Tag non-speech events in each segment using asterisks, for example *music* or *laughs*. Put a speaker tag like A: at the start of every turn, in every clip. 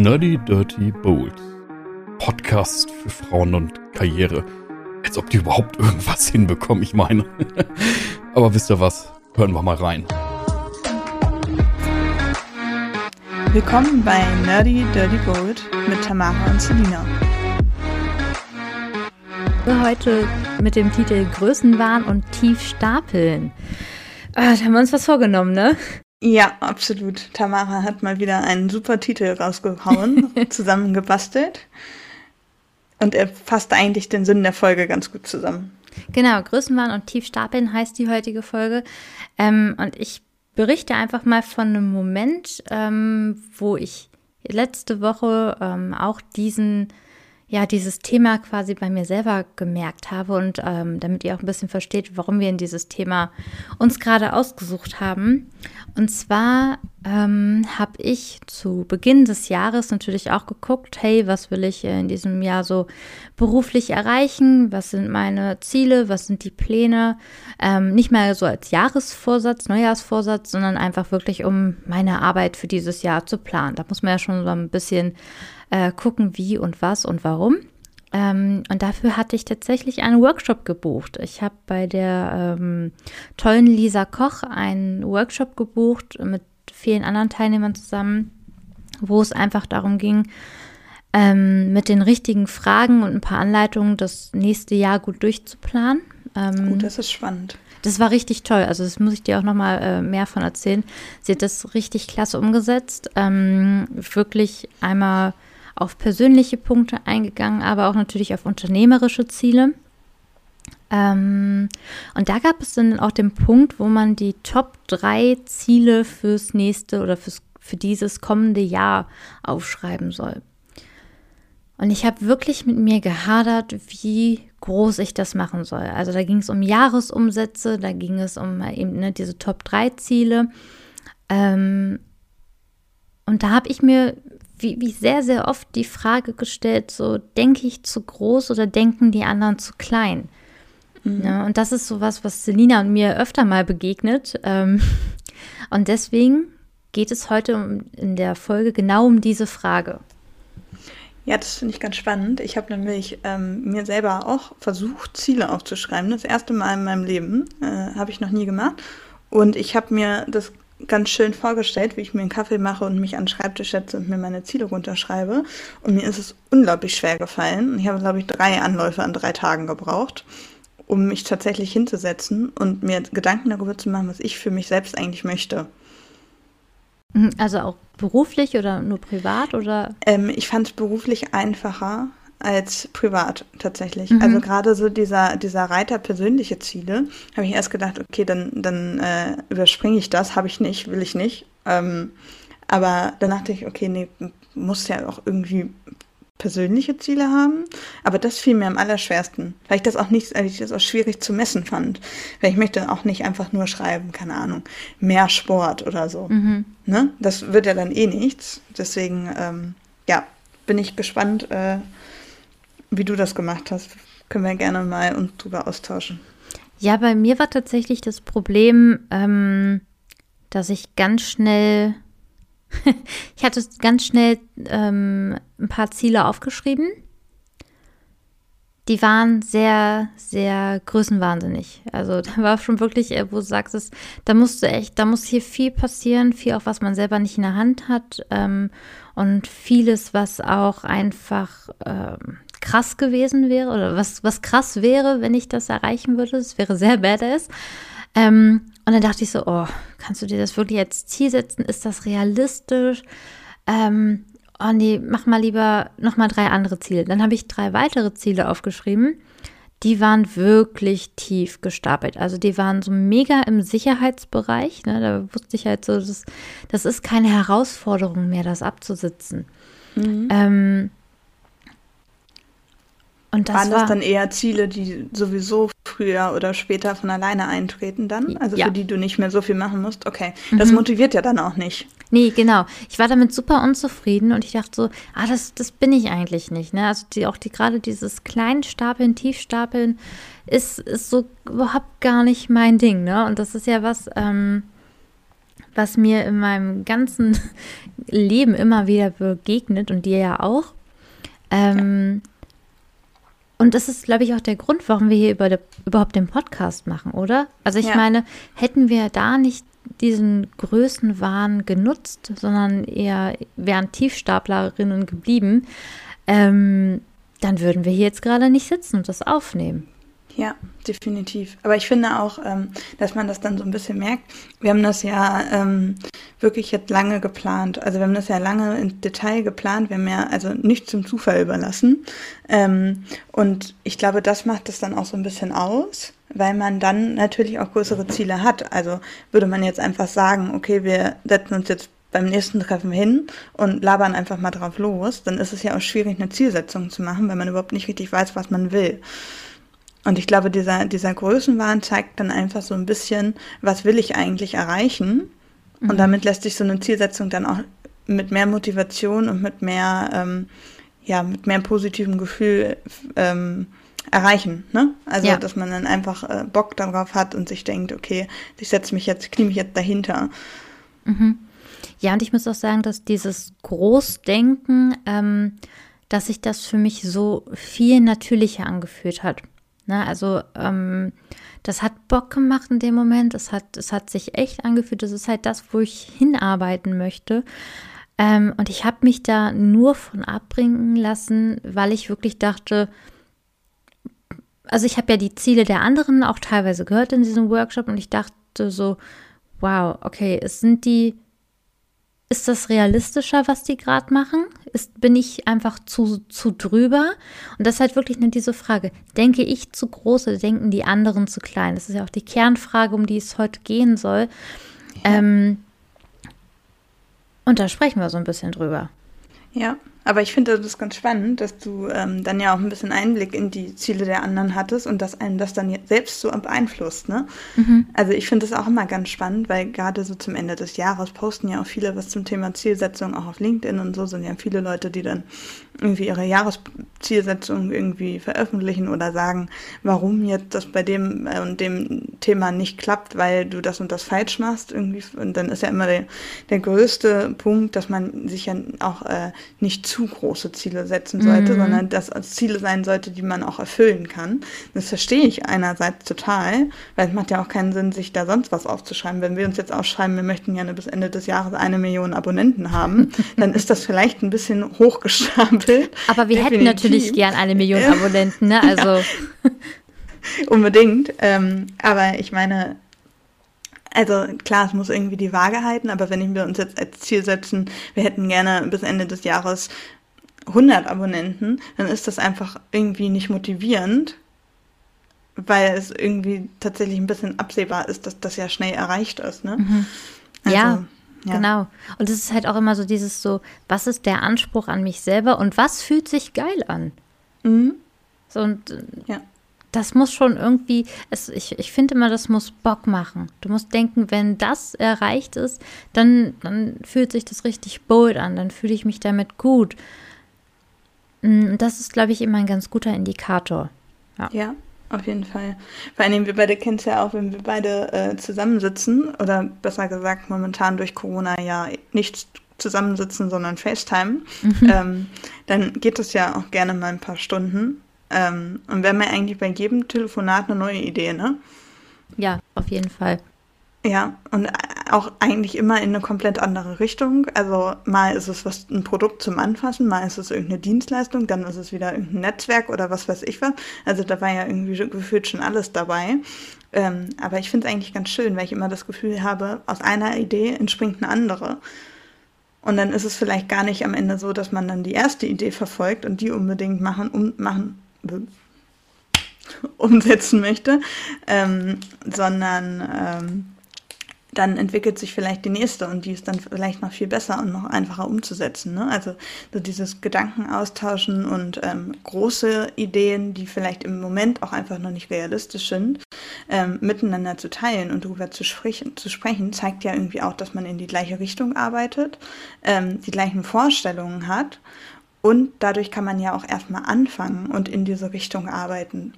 A: Nerdy Dirty Bold. Podcast für Frauen und Karriere. Als ob die überhaupt irgendwas hinbekommen, ich meine. *laughs* Aber wisst ihr was? Hören wir mal rein.
B: Willkommen bei Nerdy Dirty Bold mit Tamara und Selina.
C: Heute mit dem Titel Größenwahn und Tief stapeln. Ah, da haben wir uns was vorgenommen, ne?
B: Ja, absolut. Tamara hat mal wieder einen super Titel rausgehauen, *laughs* zusammengebastelt. Und er fasst eigentlich den Sinn der Folge ganz gut zusammen.
C: Genau, Größenwahn und Tiefstapeln heißt die heutige Folge. Ähm, und ich berichte einfach mal von einem Moment, ähm, wo ich letzte Woche ähm, auch diesen ja dieses Thema quasi bei mir selber gemerkt habe und ähm, damit ihr auch ein bisschen versteht, warum wir in dieses Thema uns gerade ausgesucht haben. Und zwar ähm, habe ich zu Beginn des Jahres natürlich auch geguckt, hey, was will ich in diesem Jahr so beruflich erreichen? Was sind meine Ziele? Was sind die Pläne? Ähm, nicht mehr so als Jahresvorsatz, Neujahrsvorsatz, sondern einfach wirklich, um meine Arbeit für dieses Jahr zu planen. Da muss man ja schon so ein bisschen äh, gucken, wie und was und warum. Ähm, und dafür hatte ich tatsächlich einen Workshop gebucht. Ich habe bei der ähm, tollen Lisa Koch einen Workshop gebucht mit vielen anderen Teilnehmern zusammen, wo es einfach darum ging, ähm, mit den richtigen Fragen und ein paar Anleitungen das nächste Jahr gut durchzuplanen.
B: Ähm, gut, das ist spannend.
C: Das war richtig toll. Also das muss ich dir auch noch mal äh, mehr von erzählen. Sie hat das richtig klasse umgesetzt. Ähm, wirklich einmal auf persönliche Punkte eingegangen, aber auch natürlich auf unternehmerische Ziele. Ähm, und da gab es dann auch den Punkt, wo man die Top 3 Ziele fürs nächste oder fürs, für dieses kommende Jahr aufschreiben soll. Und ich habe wirklich mit mir gehadert, wie groß ich das machen soll. Also da ging es um Jahresumsätze, da ging es um eben ne, diese Top 3 Ziele. Ähm, und da habe ich mir wie, wie sehr, sehr oft die Frage gestellt, so denke ich zu groß oder denken die anderen zu klein? Mhm. Ja, und das ist sowas, was Selina und mir öfter mal begegnet. Ähm, *laughs* und deswegen geht es heute in der Folge genau um diese Frage.
B: Ja, das finde ich ganz spannend. Ich habe nämlich ähm, mir selber auch versucht, Ziele aufzuschreiben. Das erste Mal in meinem Leben äh, habe ich noch nie gemacht. Und ich habe mir das ganz schön vorgestellt, wie ich mir einen Kaffee mache und mich an den Schreibtisch setze und mir meine Ziele runterschreibe. Und mir ist es unglaublich schwer gefallen. Ich habe, glaube ich, drei Anläufe an drei Tagen gebraucht, um mich tatsächlich hinzusetzen und mir Gedanken darüber zu machen, was ich für mich selbst eigentlich möchte.
C: Mhm, also auch beruflich oder nur privat oder?
B: Ähm, ich fand es beruflich einfacher, als privat tatsächlich. Mhm. Also gerade so dieser, dieser Reiter persönliche Ziele, habe ich erst gedacht, okay, dann, dann äh, überspringe ich das, habe ich nicht, will ich nicht. Ähm, aber dann dachte ich, okay, nee, muss ja auch irgendwie persönliche Ziele haben. Aber das fiel mir am allerschwersten, weil ich das auch nicht, weil ich das auch schwierig zu messen fand. Weil ich möchte auch nicht einfach nur schreiben, keine Ahnung, mehr Sport oder so. Mhm. Ne? Das wird ja dann eh nichts. Deswegen, ähm, ja, bin ich gespannt, äh, wie du das gemacht hast. Können wir gerne mal uns drüber austauschen.
C: Ja, bei mir war tatsächlich das Problem, ähm, dass ich ganz schnell, *laughs* ich hatte ganz schnell ähm, ein paar Ziele aufgeschrieben. Die waren sehr, sehr größenwahnsinnig. Also da war schon wirklich, äh, wo du sagst, es, da musste echt, da muss hier viel passieren, viel auch, was man selber nicht in der Hand hat. Ähm, und vieles, was auch einfach ähm, krass gewesen wäre oder was, was krass wäre, wenn ich das erreichen würde. Es wäre sehr badass. Ähm, und dann dachte ich so, oh, kannst du dir das wirklich als Ziel setzen? Ist das realistisch? Ähm, oh nee, mach mal lieber nochmal drei andere Ziele. Dann habe ich drei weitere Ziele aufgeschrieben. Die waren wirklich tief gestapelt. Also die waren so mega im Sicherheitsbereich. Ne? Da wusste ich halt so, das, das ist keine Herausforderung mehr, das abzusitzen. Mhm. Ähm,
B: und das Waren das war, dann eher Ziele, die sowieso früher oder später von alleine eintreten dann? Also ja. für die du nicht mehr so viel machen musst? Okay. Das mhm. motiviert ja dann auch nicht.
C: Nee, genau. Ich war damit super unzufrieden und ich dachte so, ah, das, das bin ich eigentlich nicht. Ne? Also die, auch die, gerade dieses Kleinstapeln, Tiefstapeln ist, ist so überhaupt gar nicht mein Ding. Ne? Und das ist ja was, ähm, was mir in meinem ganzen *laughs* Leben immer wieder begegnet und dir ja auch. Ähm, ja. Und das ist, glaube ich, auch der Grund, warum wir hier über überhaupt den Podcast machen, oder? Also ich ja. meine, hätten wir da nicht diesen Größenwahn genutzt, sondern eher wären Tiefstaplerinnen geblieben, ähm, dann würden wir hier jetzt gerade nicht sitzen und das aufnehmen.
B: Ja, definitiv. Aber ich finde auch, ähm, dass man das dann so ein bisschen merkt. Wir haben das ja ähm, wirklich jetzt lange geplant. Also wir haben das ja lange im Detail geplant. Wir haben ja also nicht zum Zufall überlassen. Ähm, und ich glaube, das macht es dann auch so ein bisschen aus, weil man dann natürlich auch größere Ziele hat. Also würde man jetzt einfach sagen, okay, wir setzen uns jetzt beim nächsten Treffen hin und labern einfach mal drauf los, dann ist es ja auch schwierig, eine Zielsetzung zu machen, weil man überhaupt nicht richtig weiß, was man will. Und ich glaube, dieser, dieser Größenwahn zeigt dann einfach so ein bisschen, was will ich eigentlich erreichen? Mhm. Und damit lässt sich so eine Zielsetzung dann auch mit mehr Motivation und mit mehr, ähm, ja, mit mehr positivem Gefühl ähm, erreichen. Ne? Also, ja. dass man dann einfach äh, Bock darauf hat und sich denkt, okay, ich setze mich jetzt, knie mich jetzt dahinter.
C: Mhm. Ja, und ich muss auch sagen, dass dieses Großdenken, ähm, dass sich das für mich so viel natürlicher angefühlt hat. Ne? Also ähm, das hat Bock gemacht in dem Moment. Es hat, es hat sich echt angefühlt. Das ist halt das, wo ich hinarbeiten möchte. Ähm, und ich habe mich da nur von abbringen lassen, weil ich wirklich dachte, also ich habe ja die Ziele der anderen auch teilweise gehört in diesem Workshop und ich dachte so, wow, okay, es sind die ist das realistischer, was die gerade machen? Ist, bin ich einfach zu, zu drüber? Und das ist halt wirklich nur diese Frage. Denke ich zu groß oder denken die anderen zu klein? Das ist ja auch die Kernfrage, um die es heute gehen soll. Ja. Ähm, und da sprechen wir so ein bisschen drüber.
B: Ja, aber ich finde das ganz spannend, dass du ähm, dann ja auch ein bisschen Einblick in die Ziele der anderen hattest und dass einen das dann selbst so beeinflusst. Ne? Mhm. Also ich finde das auch immer ganz spannend, weil gerade so zum Ende des Jahres posten ja auch viele was zum Thema Zielsetzung, auch auf LinkedIn und so sind ja viele Leute, die dann irgendwie ihre Jahreszielsetzung irgendwie veröffentlichen oder sagen, warum jetzt das bei dem äh, und dem Thema nicht klappt, weil du das und das falsch machst irgendwie. Und dann ist ja immer der, der größte Punkt, dass man sich ja auch äh, nicht zu große Ziele setzen sollte, mhm. sondern das als Ziele sein sollte, die man auch erfüllen kann. Das verstehe ich einerseits total, weil es macht ja auch keinen Sinn, sich da sonst was aufzuschreiben. Wenn wir uns jetzt aufschreiben, wir möchten gerne bis Ende des Jahres eine Million Abonnenten haben, *laughs* dann ist das vielleicht ein bisschen hochgestapelt.
C: Aber wir Definitiv. hätten natürlich gern eine Million Abonnenten, ne? Also. Ja. *laughs*
B: Unbedingt. Ähm, aber ich meine, also klar, es muss irgendwie die Waage halten, aber wenn wir uns jetzt als Ziel setzen, wir hätten gerne bis Ende des Jahres 100 Abonnenten, dann ist das einfach irgendwie nicht motivierend, weil es irgendwie tatsächlich ein bisschen absehbar ist, dass das ja schnell erreicht ist. Ne?
C: Mhm. Also, ja, ja, genau. Und es ist halt auch immer so dieses so, was ist der Anspruch an mich selber und was fühlt sich geil an? Mhm. So und ja das muss schon irgendwie, es, ich, ich finde immer, das muss Bock machen. Du musst denken, wenn das erreicht ist, dann, dann fühlt sich das richtig bold an, dann fühle ich mich damit gut. Mm, und das ist, glaube ich, immer ein ganz guter Indikator.
B: Ja. ja. Auf jeden Fall. Vor allem, wir beide kennen es ja auch, wenn wir beide äh, zusammensitzen oder besser gesagt momentan durch Corona ja nicht zusammensitzen, sondern FaceTime, mhm. ähm, dann geht es ja auch gerne mal ein paar Stunden. Ähm, und wir haben ja eigentlich bei jedem Telefonat eine neue Idee, ne?
C: Ja, auf jeden Fall.
B: Ja, und auch eigentlich immer in eine komplett andere Richtung. Also mal ist es was ein Produkt zum Anfassen, mal ist es irgendeine Dienstleistung, dann ist es wieder irgendein Netzwerk oder was weiß ich was. Also da war ja irgendwie gefühlt schon alles dabei. Ähm, aber ich finde es eigentlich ganz schön, weil ich immer das Gefühl habe, aus einer Idee entspringt eine andere. Und dann ist es vielleicht gar nicht am Ende so, dass man dann die erste Idee verfolgt und die unbedingt machen, um, machen umsetzen möchte, ähm, sondern ähm, dann entwickelt sich vielleicht die nächste und die ist dann vielleicht noch viel besser und noch einfacher umzusetzen. Ne? Also so dieses Gedanken austauschen und ähm, große Ideen, die vielleicht im Moment auch einfach noch nicht realistisch sind, ähm, miteinander zu teilen und darüber zu sprechen, zu sprechen, zeigt ja irgendwie auch, dass man in die gleiche Richtung arbeitet, ähm, die gleichen Vorstellungen hat und dadurch kann man ja auch erstmal anfangen und in diese Richtung arbeiten.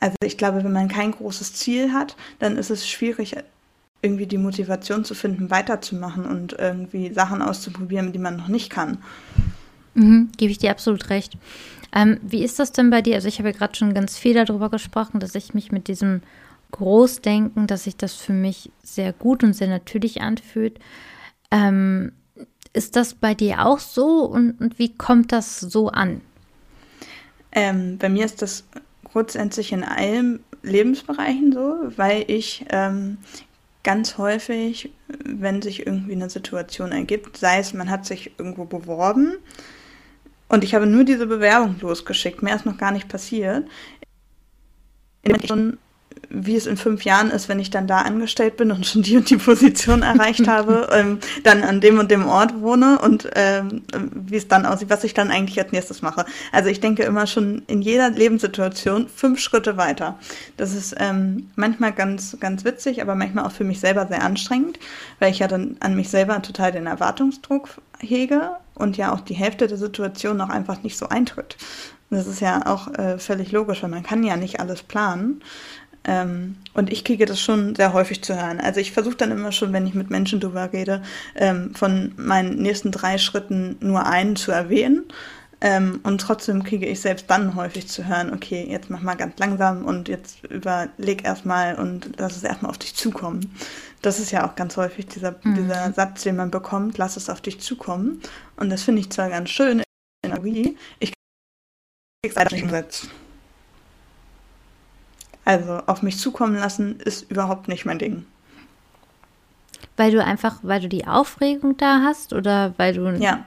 B: Also ich glaube, wenn man kein großes Ziel hat, dann ist es schwierig, irgendwie die Motivation zu finden, weiterzumachen und irgendwie Sachen auszuprobieren, die man noch nicht kann.
C: Mhm, Gebe ich dir absolut recht. Ähm, wie ist das denn bei dir? Also ich habe ja gerade schon ganz viel darüber gesprochen, dass ich mich mit diesem Großdenken, dass sich das für mich sehr gut und sehr natürlich anfühlt. Ähm, ist das bei dir auch so und, und wie kommt das so an?
B: Ähm, bei mir ist das grundsätzlich in allen Lebensbereichen so, weil ich ähm, ganz häufig, wenn sich irgendwie eine Situation ergibt, sei es, man hat sich irgendwo beworben und ich habe nur diese Bewerbung losgeschickt, mehr ist noch gar nicht passiert. Schon wie es in fünf Jahren ist, wenn ich dann da angestellt bin und schon die und die Position erreicht *laughs* habe, ähm, dann an dem und dem Ort wohne und ähm, wie es dann aussieht, was ich dann eigentlich als nächstes mache. Also ich denke immer schon in jeder Lebenssituation fünf Schritte weiter. Das ist ähm, manchmal ganz, ganz witzig, aber manchmal auch für mich selber sehr anstrengend, weil ich ja dann an mich selber total den Erwartungsdruck hege und ja auch die Hälfte der Situation auch einfach nicht so eintritt. Das ist ja auch äh, völlig logisch, weil man kann ja nicht alles planen. Ähm, und ich kriege das schon sehr häufig zu hören. Also ich versuche dann immer schon, wenn ich mit Menschen drüber rede, ähm, von meinen nächsten drei Schritten nur einen zu erwähnen. Ähm, und trotzdem kriege ich selbst dann häufig zu hören, okay, jetzt mach mal ganz langsam und jetzt überleg erstmal und lass es erstmal auf dich zukommen. Das ist ja auch ganz häufig dieser, mhm. dieser Satz, den man bekommt, lass es auf dich zukommen. Und das finde ich zwar ganz schön in der Theorie, ich kriege es leider nicht umsetzt. Also auf mich zukommen lassen ist überhaupt nicht mein Ding.
C: Weil du einfach, weil du die Aufregung da hast oder weil du.
B: Ja.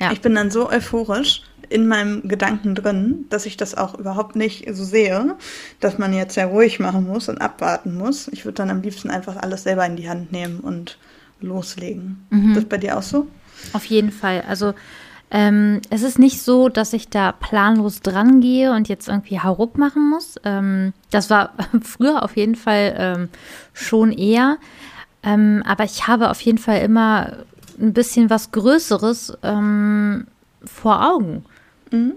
B: ja. Ich bin dann so euphorisch in meinem Gedanken drin, dass ich das auch überhaupt nicht so sehe, dass man jetzt sehr ruhig machen muss und abwarten muss. Ich würde dann am liebsten einfach alles selber in die Hand nehmen und loslegen. Mhm. Ist das bei dir auch so?
C: Auf jeden Fall. Also ähm, es ist nicht so, dass ich da planlos dran gehe und jetzt irgendwie Hauruck machen muss. Ähm, das war *laughs* früher auf jeden Fall ähm, schon eher. Ähm, aber ich habe auf jeden Fall immer ein bisschen was Größeres ähm, vor Augen. Mhm.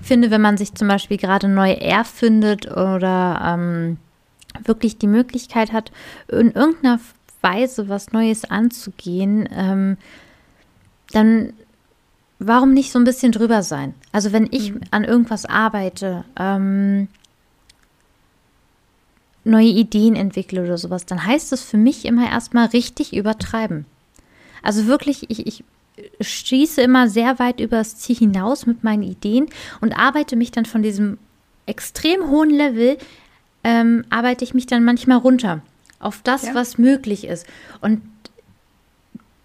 C: Ich finde, wenn man sich zum Beispiel gerade neu erfindet oder ähm, wirklich die Möglichkeit hat, in irgendeiner Weise was Neues anzugehen, ähm, dann warum nicht so ein bisschen drüber sein? Also wenn ich mhm. an irgendwas arbeite, ähm, neue Ideen entwickle oder sowas, dann heißt es für mich immer erstmal richtig übertreiben. Also wirklich, ich, ich schieße immer sehr weit über das Ziel hinaus mit meinen Ideen und arbeite mich dann von diesem extrem hohen Level, ähm, arbeite ich mich dann manchmal runter auf das, ja. was möglich ist. Und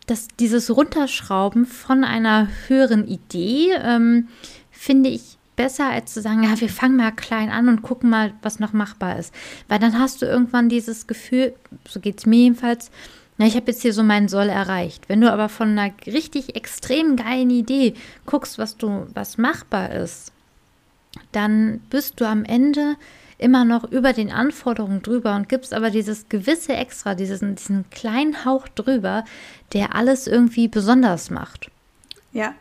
C: dass dieses Runterschrauben von einer höheren Idee ähm, finde ich besser, als zu sagen, ja, wir fangen mal klein an und gucken mal, was noch machbar ist. Weil dann hast du irgendwann dieses Gefühl, so geht es mir jedenfalls, na, ich habe jetzt hier so meinen Soll erreicht. Wenn du aber von einer richtig extrem geilen Idee guckst, was du, was machbar ist, dann bist du am Ende immer noch über den Anforderungen drüber und gibst aber dieses gewisse Extra, diesen, diesen kleinen Hauch drüber, der alles irgendwie besonders macht.
B: Ja.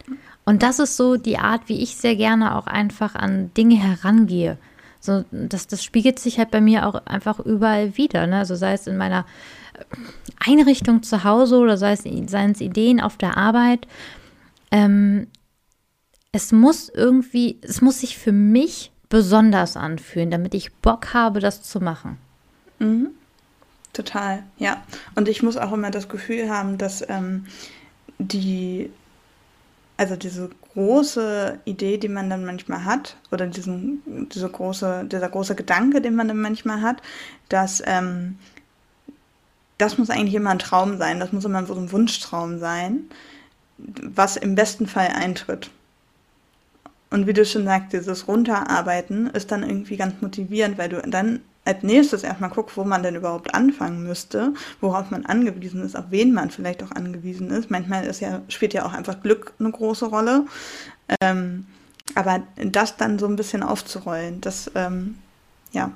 C: Und das ist so die Art, wie ich sehr gerne auch einfach an Dinge herangehe. So, das, das spiegelt sich halt bei mir auch einfach überall wieder. Ne? Also sei es in meiner Einrichtung zu Hause oder sei es, seien es Ideen auf der Arbeit. Ähm, es muss irgendwie, es muss sich für mich besonders anfühlen, damit ich Bock habe, das zu machen.
B: Mhm. Total, ja. Und ich muss auch immer das Gefühl haben, dass ähm, die, also diese große Idee, die man dann manchmal hat, oder diesen, diese große, dieser große Gedanke, den man dann manchmal hat, dass ähm, das muss eigentlich immer ein Traum sein, das muss immer so ein Wunschtraum sein, was im besten Fall eintritt. Und wie du schon sagst, dieses Runterarbeiten ist dann irgendwie ganz motivierend, weil du dann als nächstes erstmal guckst, wo man denn überhaupt anfangen müsste, worauf man angewiesen ist, auf wen man vielleicht auch angewiesen ist. Manchmal ist ja, spielt ja auch einfach Glück eine große Rolle. Ähm, aber das dann so ein bisschen aufzurollen, das, ähm, ja,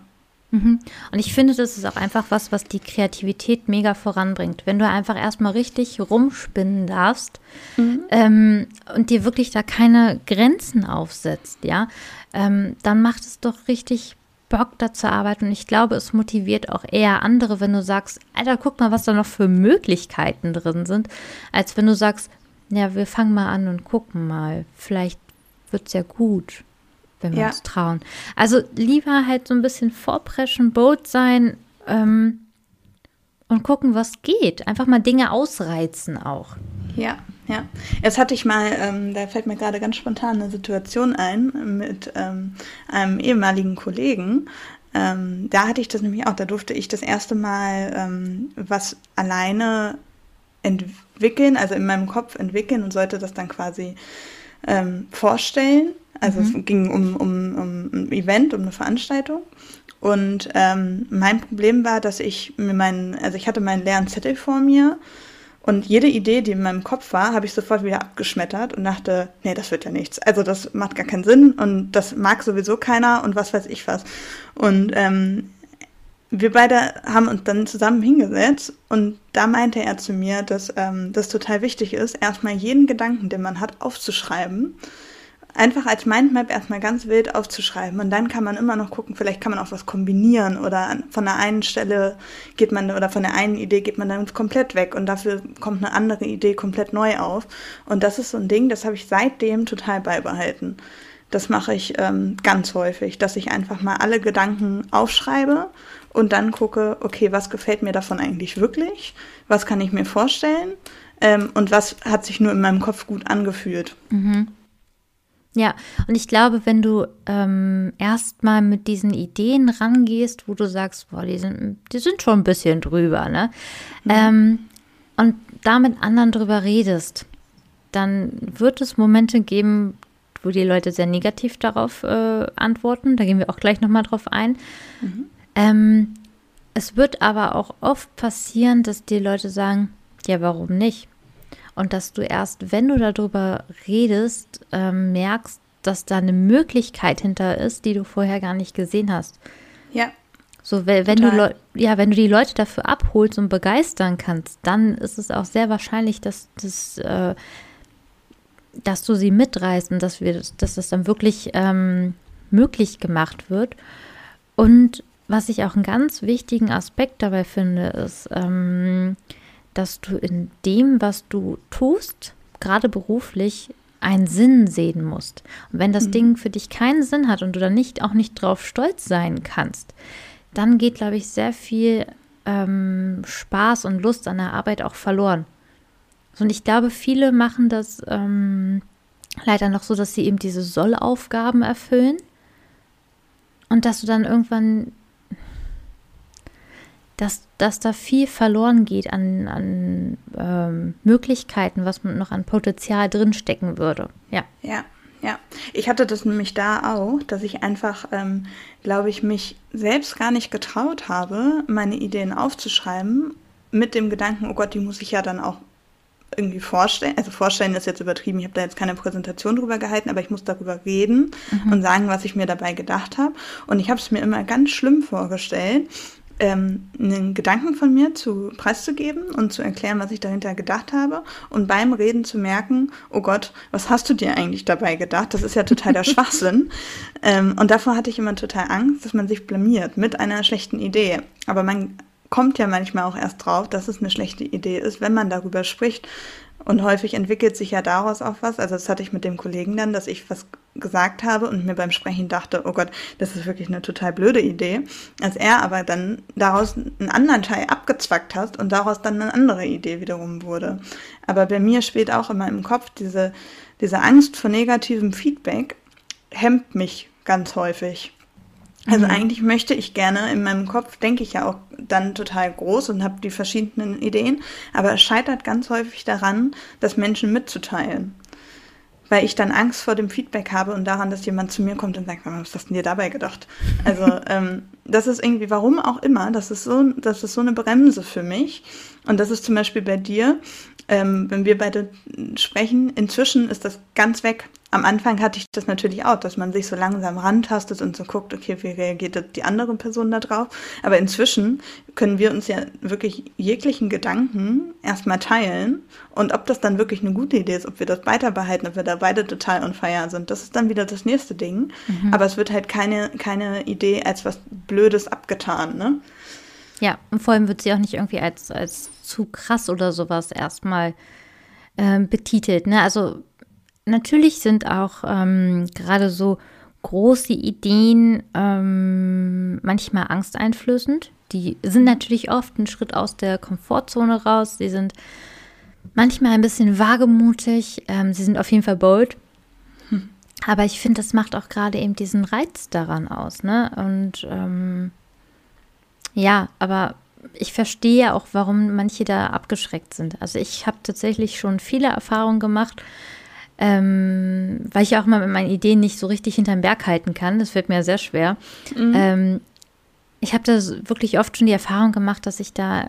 C: Mhm. Und ich finde, das ist auch einfach was, was die Kreativität mega voranbringt. Wenn du einfach erstmal richtig rumspinnen darfst mhm. ähm, und dir wirklich da keine Grenzen aufsetzt, ja, ähm, dann macht es doch richtig Bock da zu arbeiten. Und ich glaube, es motiviert auch eher andere, wenn du sagst, Alter, guck mal, was da noch für Möglichkeiten drin sind, als wenn du sagst, ja, wir fangen mal an und gucken mal. Vielleicht wird es ja gut, wenn wir ja. uns trauen. Also lieber halt so ein bisschen vorpreschen, Boot sein ähm, und gucken, was geht. Einfach mal Dinge ausreizen auch.
B: Ja, ja. Jetzt hatte ich mal, ähm, da fällt mir gerade ganz spontan eine Situation ein mit ähm, einem ehemaligen Kollegen. Ähm, da hatte ich das nämlich auch, da durfte ich das erste Mal ähm, was alleine entwickeln, also in meinem Kopf entwickeln und sollte das dann quasi ähm, vorstellen. Also mhm. es ging um, um, um ein Event, um eine Veranstaltung. Und ähm, mein Problem war, dass ich mir meinen, also ich hatte meinen leeren Zettel vor mir und jede Idee, die in meinem Kopf war, habe ich sofort wieder abgeschmettert und dachte, nee, das wird ja nichts. Also das macht gar keinen Sinn und das mag sowieso keiner und was weiß ich was. Und ähm, wir beide haben uns dann zusammen hingesetzt und da meinte er zu mir, dass ähm, das total wichtig ist, erstmal jeden Gedanken, den man hat, aufzuschreiben einfach als Mindmap erstmal ganz wild aufzuschreiben und dann kann man immer noch gucken, vielleicht kann man auch was kombinieren oder von der einen Stelle geht man oder von der einen Idee geht man dann komplett weg und dafür kommt eine andere Idee komplett neu auf. Und das ist so ein Ding, das habe ich seitdem total beibehalten. Das mache ich ähm, ganz häufig, dass ich einfach mal alle Gedanken aufschreibe und dann gucke, okay, was gefällt mir davon eigentlich wirklich? Was kann ich mir vorstellen? Ähm, und was hat sich nur in meinem Kopf gut angefühlt?
C: Mhm. Ja, und ich glaube, wenn du ähm, erstmal mit diesen Ideen rangehst, wo du sagst, boah, die sind, die sind schon ein bisschen drüber, ne? Mhm. Ähm, und da mit anderen drüber redest, dann wird es Momente geben, wo die Leute sehr negativ darauf äh, antworten. Da gehen wir auch gleich nochmal drauf ein. Mhm. Ähm, es wird aber auch oft passieren, dass die Leute sagen, ja, warum nicht? und dass du erst, wenn du darüber redest, ähm, merkst, dass da eine Möglichkeit hinter ist, die du vorher gar nicht gesehen hast.
B: Ja.
C: So, wenn, wenn du ja, wenn du die Leute dafür abholst und begeistern kannst, dann ist es auch sehr wahrscheinlich, dass das, äh, dass du sie mitreißt und dass wir, dass das dann wirklich ähm, möglich gemacht wird. Und was ich auch einen ganz wichtigen Aspekt dabei finde, ist, ähm, dass du in dem, was du tust, gerade beruflich, einen Sinn sehen musst. Und wenn das mhm. Ding für dich keinen Sinn hat und du dann nicht auch nicht drauf stolz sein kannst, dann geht, glaube ich, sehr viel ähm, Spaß und Lust an der Arbeit auch verloren. Und ich glaube, viele machen das ähm, leider noch so, dass sie eben diese Sollaufgaben erfüllen und dass du dann irgendwann dass, dass da viel verloren geht an, an ähm, Möglichkeiten, was man noch an Potenzial drinstecken würde. Ja.
B: Ja. Ja, ich hatte das nämlich da auch, dass ich einfach, ähm, glaube ich, mich selbst gar nicht getraut habe, meine Ideen aufzuschreiben, mit dem Gedanken, oh Gott, die muss ich ja dann auch irgendwie vorstellen. Also vorstellen ist jetzt übertrieben, ich habe da jetzt keine Präsentation drüber gehalten, aber ich muss darüber reden mhm. und sagen, was ich mir dabei gedacht habe. Und ich habe es mir immer ganz schlimm vorgestellt, ähm, einen Gedanken von mir zu preiszugeben und zu erklären, was ich dahinter gedacht habe und beim Reden zu merken, oh Gott, was hast du dir eigentlich dabei gedacht? Das ist ja total der *laughs* Schwachsinn. Ähm, und davor hatte ich immer total Angst, dass man sich blamiert mit einer schlechten Idee. Aber man kommt ja manchmal auch erst drauf, dass es eine schlechte Idee ist, wenn man darüber spricht. Und häufig entwickelt sich ja daraus auch was. Also das hatte ich mit dem Kollegen dann, dass ich was gesagt habe und mir beim Sprechen dachte, oh Gott, das ist wirklich eine total blöde Idee. Als er aber dann daraus einen anderen Teil abgezwackt hat und daraus dann eine andere Idee wiederum wurde. Aber bei mir spielt auch immer im Kopf diese, diese Angst vor negativem Feedback hemmt mich ganz häufig. Also mhm. eigentlich möchte ich gerne, in meinem Kopf denke ich ja auch dann total groß und habe die verschiedenen Ideen, aber es scheitert ganz häufig daran, das Menschen mitzuteilen. Weil ich dann Angst vor dem Feedback habe und daran, dass jemand zu mir kommt und sagt, was hast du dir dabei gedacht? Also *laughs* ähm, das ist irgendwie, warum auch immer, das ist so, das ist so eine Bremse für mich. Und das ist zum Beispiel bei dir, ähm, wenn wir beide sprechen, inzwischen ist das ganz weg. Am Anfang hatte ich das natürlich auch, dass man sich so langsam rantastet und so guckt, okay, wie reagiert die andere Person da drauf. Aber inzwischen können wir uns ja wirklich jeglichen Gedanken erstmal teilen. Und ob das dann wirklich eine gute Idee ist, ob wir das weiter behalten, ob wir da beide total on fire sind, das ist dann wieder das nächste Ding. Mhm. Aber es wird halt keine, keine Idee als was Blödes abgetan, ne?
C: Ja, und vor allem wird sie auch nicht irgendwie als, als zu krass oder sowas erstmal ähm, betitelt. Ne? Also natürlich sind auch ähm, gerade so große Ideen ähm, manchmal angsteinflößend. Die sind natürlich oft ein Schritt aus der Komfortzone raus. Sie sind manchmal ein bisschen wagemutig. Ähm, sie sind auf jeden Fall bold. Hm. Aber ich finde, das macht auch gerade eben diesen Reiz daran aus. Ne? Und ähm, ja, aber ich verstehe auch, warum manche da abgeschreckt sind. Also ich habe tatsächlich schon viele Erfahrungen gemacht, ähm, weil ich auch mal mit meinen Ideen nicht so richtig hinterm Berg halten kann. Das fällt mir sehr schwer. Mhm. Ähm, ich habe da wirklich oft schon die Erfahrung gemacht, dass ich da,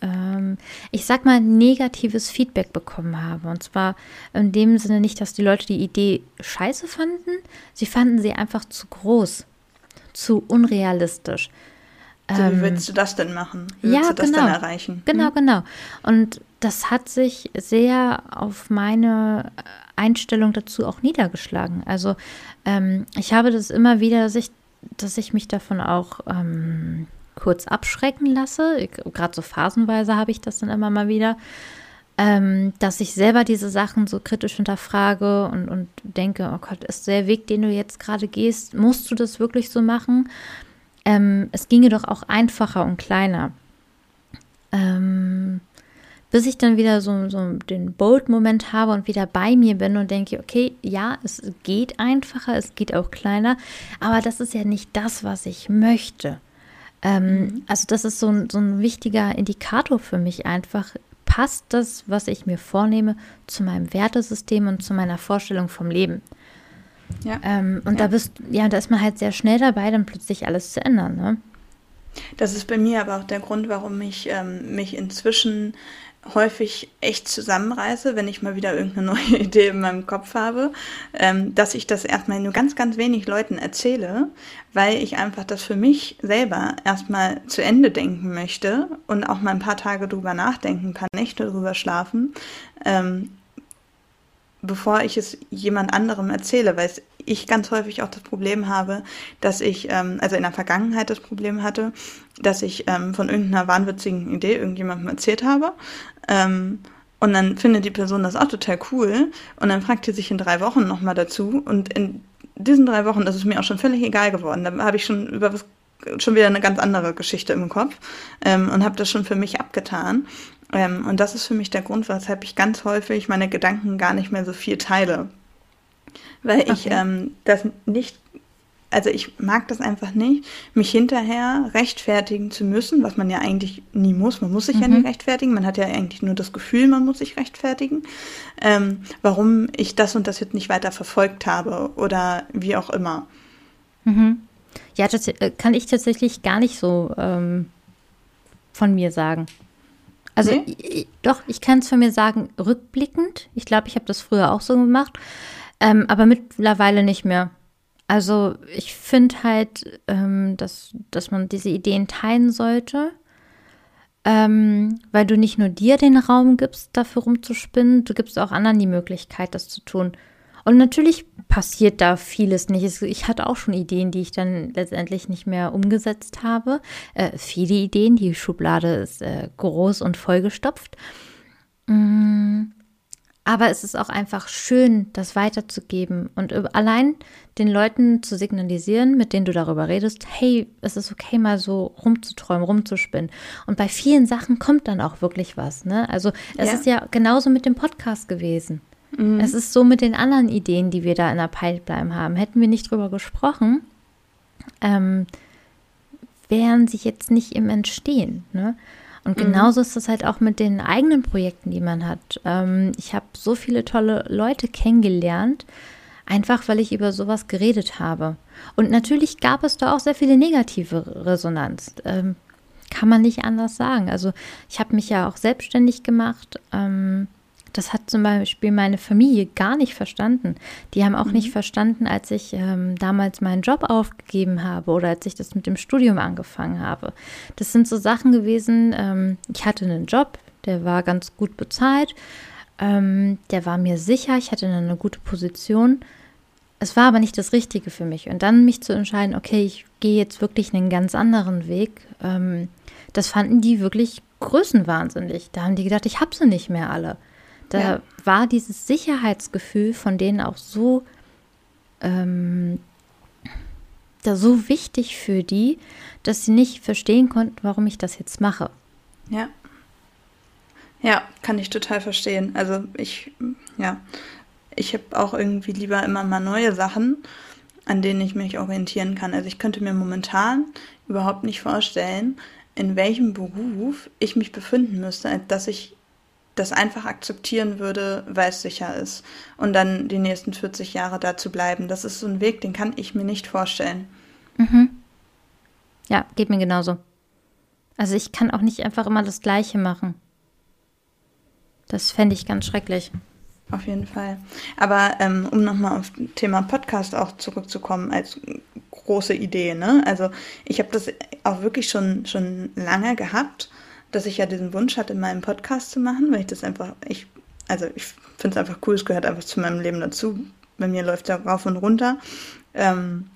C: ähm, ich sag mal, negatives Feedback bekommen habe. Und zwar in dem Sinne nicht, dass die Leute die Idee scheiße fanden, sie fanden sie einfach zu groß, zu unrealistisch.
B: So, wie ähm, willst du das denn machen? Wie
C: ja,
B: du das
C: genau.
B: denn erreichen?
C: Genau, hm? genau. Und das hat sich sehr auf meine Einstellung dazu auch niedergeschlagen. Also ähm, ich habe das immer wieder, dass ich, dass ich mich davon auch ähm, kurz abschrecken lasse. Gerade so phasenweise habe ich das dann immer mal wieder. Ähm, dass ich selber diese Sachen so kritisch hinterfrage und, und denke, oh Gott, ist der Weg, den du jetzt gerade gehst, musst du das wirklich so machen? Ähm, es ginge doch auch einfacher und kleiner. Ähm, bis ich dann wieder so, so den Bold-Moment habe und wieder bei mir bin und denke, okay, ja, es geht einfacher, es geht auch kleiner, aber das ist ja nicht das, was ich möchte. Ähm, mhm. Also das ist so ein, so ein wichtiger Indikator für mich einfach. Passt das, was ich mir vornehme, zu meinem Wertesystem und zu meiner Vorstellung vom Leben? Ja. Ähm, und ja. da bist, ja, da ist man halt sehr schnell dabei, dann plötzlich alles zu ändern, ne?
B: Das ist bei mir aber auch der Grund, warum ich ähm, mich inzwischen häufig echt zusammenreiße, wenn ich mal wieder irgendeine *laughs* neue Idee in meinem Kopf habe, ähm, dass ich das erstmal nur ganz, ganz wenig Leuten erzähle, weil ich einfach das für mich selber erstmal zu Ende denken möchte und auch mal ein paar Tage drüber nachdenken kann, nicht darüber schlafen. Ähm, bevor ich es jemand anderem erzähle, weil ich ganz häufig auch das Problem habe, dass ich, ähm, also in der Vergangenheit das Problem hatte, dass ich ähm, von irgendeiner wahnwitzigen Idee irgendjemandem erzählt habe. Ähm, und dann findet die Person das auch total cool und dann fragt die sich in drei Wochen nochmal dazu und in diesen drei Wochen ist es mir auch schon völlig egal geworden. Da habe ich schon über was schon wieder eine ganz andere Geschichte im Kopf ähm, und habe das schon für mich abgetan. Ähm, und das ist für mich der Grund, weshalb ich ganz häufig meine Gedanken gar nicht mehr so viel teile. Weil okay. ich ähm, das nicht, also ich mag das einfach nicht, mich hinterher rechtfertigen zu müssen, was man ja eigentlich nie muss. Man muss sich mhm. ja nicht rechtfertigen. Man hat ja eigentlich nur das Gefühl, man muss sich rechtfertigen, ähm, warum ich das und das jetzt nicht weiter verfolgt habe oder wie auch immer.
C: Mhm. Ja, das äh, kann ich tatsächlich gar nicht so ähm, von mir sagen. Also nee? ich, doch, ich kann es von mir sagen, rückblickend. Ich glaube, ich habe das früher auch so gemacht, ähm, aber mittlerweile nicht mehr. Also ich finde halt, ähm, dass, dass man diese Ideen teilen sollte, ähm, weil du nicht nur dir den Raum gibst, dafür rumzuspinnen, du gibst auch anderen die Möglichkeit, das zu tun. Und natürlich passiert da vieles nicht. Ich hatte auch schon Ideen, die ich dann letztendlich nicht mehr umgesetzt habe. Äh, viele Ideen, die Schublade ist äh, groß und vollgestopft. Mm. Aber es ist auch einfach schön, das weiterzugeben und allein den Leuten zu signalisieren, mit denen du darüber redest, hey, es ist okay, mal so rumzuträumen, rumzuspinnen. Und bei vielen Sachen kommt dann auch wirklich was. Ne? Also es ja. ist ja genauso mit dem Podcast gewesen. Mhm. Es ist so mit den anderen Ideen, die wir da in der Pipeline haben. Hätten wir nicht drüber gesprochen, ähm, wären sie jetzt nicht im Entstehen. Ne? Und mhm. genauso mhm. ist es halt auch mit den eigenen Projekten, die man hat. Ähm, ich habe so viele tolle Leute kennengelernt, Einfach weil ich über sowas geredet habe. Und natürlich gab es da auch sehr viele negative Resonanz. Ähm, kann man nicht anders sagen. Also ich habe mich ja auch selbstständig gemacht. Ähm, das hat zum Beispiel meine Familie gar nicht verstanden. Die haben auch mhm. nicht verstanden, als ich ähm, damals meinen Job aufgegeben habe oder als ich das mit dem Studium angefangen habe. Das sind so Sachen gewesen. Ähm, ich hatte einen Job, der war ganz gut bezahlt. Ähm, der war mir sicher. Ich hatte eine gute Position. Es war aber nicht das Richtige für mich. Und dann mich zu entscheiden, okay, ich gehe jetzt wirklich einen ganz anderen Weg. Ähm, das fanden die wirklich größenwahnsinnig. Da haben die gedacht, ich habe sie nicht mehr alle. Da ja. war dieses Sicherheitsgefühl von denen auch so, ähm, da so wichtig für die, dass sie nicht verstehen konnten, warum ich das jetzt mache.
B: Ja. Ja, kann ich total verstehen. Also ich, ja, ich habe auch irgendwie lieber immer mal neue Sachen, an denen ich mich orientieren kann. Also ich könnte mir momentan überhaupt nicht vorstellen, in welchem Beruf ich mich befinden müsste, als dass ich das einfach akzeptieren würde, weil es sicher ist. Und dann die nächsten 40 Jahre da zu bleiben. Das ist so ein Weg, den kann ich mir nicht vorstellen.
C: Mhm. Ja, geht mir genauso. Also ich kann auch nicht einfach immer das Gleiche machen. Das fände ich ganz schrecklich.
B: Auf jeden Fall. Aber ähm, um nochmal auf das Thema Podcast auch zurückzukommen, als große Idee, ne? Also ich habe das auch wirklich schon, schon lange gehabt dass ich ja diesen Wunsch hatte, meinen Podcast zu machen, weil ich das einfach, ich, also ich finde es einfach cool, es gehört einfach zu meinem Leben dazu. Bei mir läuft er rauf und runter. Ähm,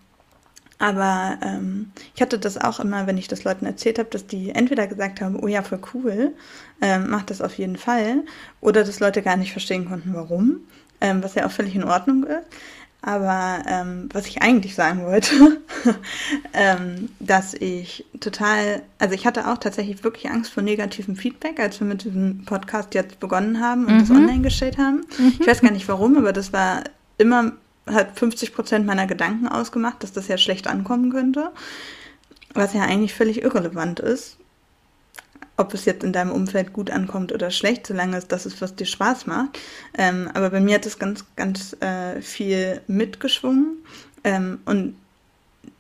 B: aber ähm, ich hatte das auch immer, wenn ich das Leuten erzählt habe, dass die entweder gesagt haben, oh ja, voll cool, ähm, mach das auf jeden Fall, oder dass Leute gar nicht verstehen konnten, warum, ähm, was ja auch völlig in Ordnung ist. Aber ähm, was ich eigentlich sagen wollte, *laughs* ähm, dass ich total, also ich hatte auch tatsächlich wirklich Angst vor negativem Feedback, als wir mit diesem Podcast jetzt begonnen haben und mhm. das online gestellt haben. Mhm. Ich weiß gar nicht warum, aber das war immer, hat 50 Prozent meiner Gedanken ausgemacht, dass das ja schlecht ankommen könnte. Was ja eigentlich völlig irrelevant ist, ob es jetzt in deinem Umfeld gut ankommt oder schlecht, solange es das ist, was dir Spaß macht. Ähm, aber bei mir hat es ganz, ganz äh, viel mitgeschwungen. Ähm, und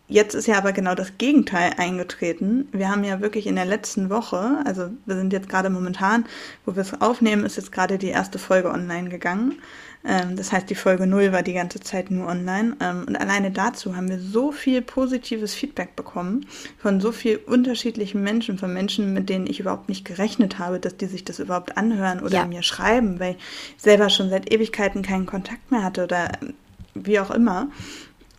B: jetzt ist ja aber genau das Gegenteil eingetreten. Wir haben ja wirklich in der letzten Woche, also wir sind jetzt gerade momentan, wo wir es aufnehmen, ist jetzt gerade die erste Folge online gegangen. Ähm, das heißt, die Folge 0 war die ganze Zeit nur online. Ähm, und alleine dazu haben wir so viel positives Feedback bekommen von so vielen unterschiedlichen Menschen, von Menschen, mit denen ich überhaupt nicht gerechnet habe, dass die sich das überhaupt anhören oder ja. mir schreiben, weil ich selber schon seit Ewigkeiten keinen Kontakt mehr hatte oder wie auch immer.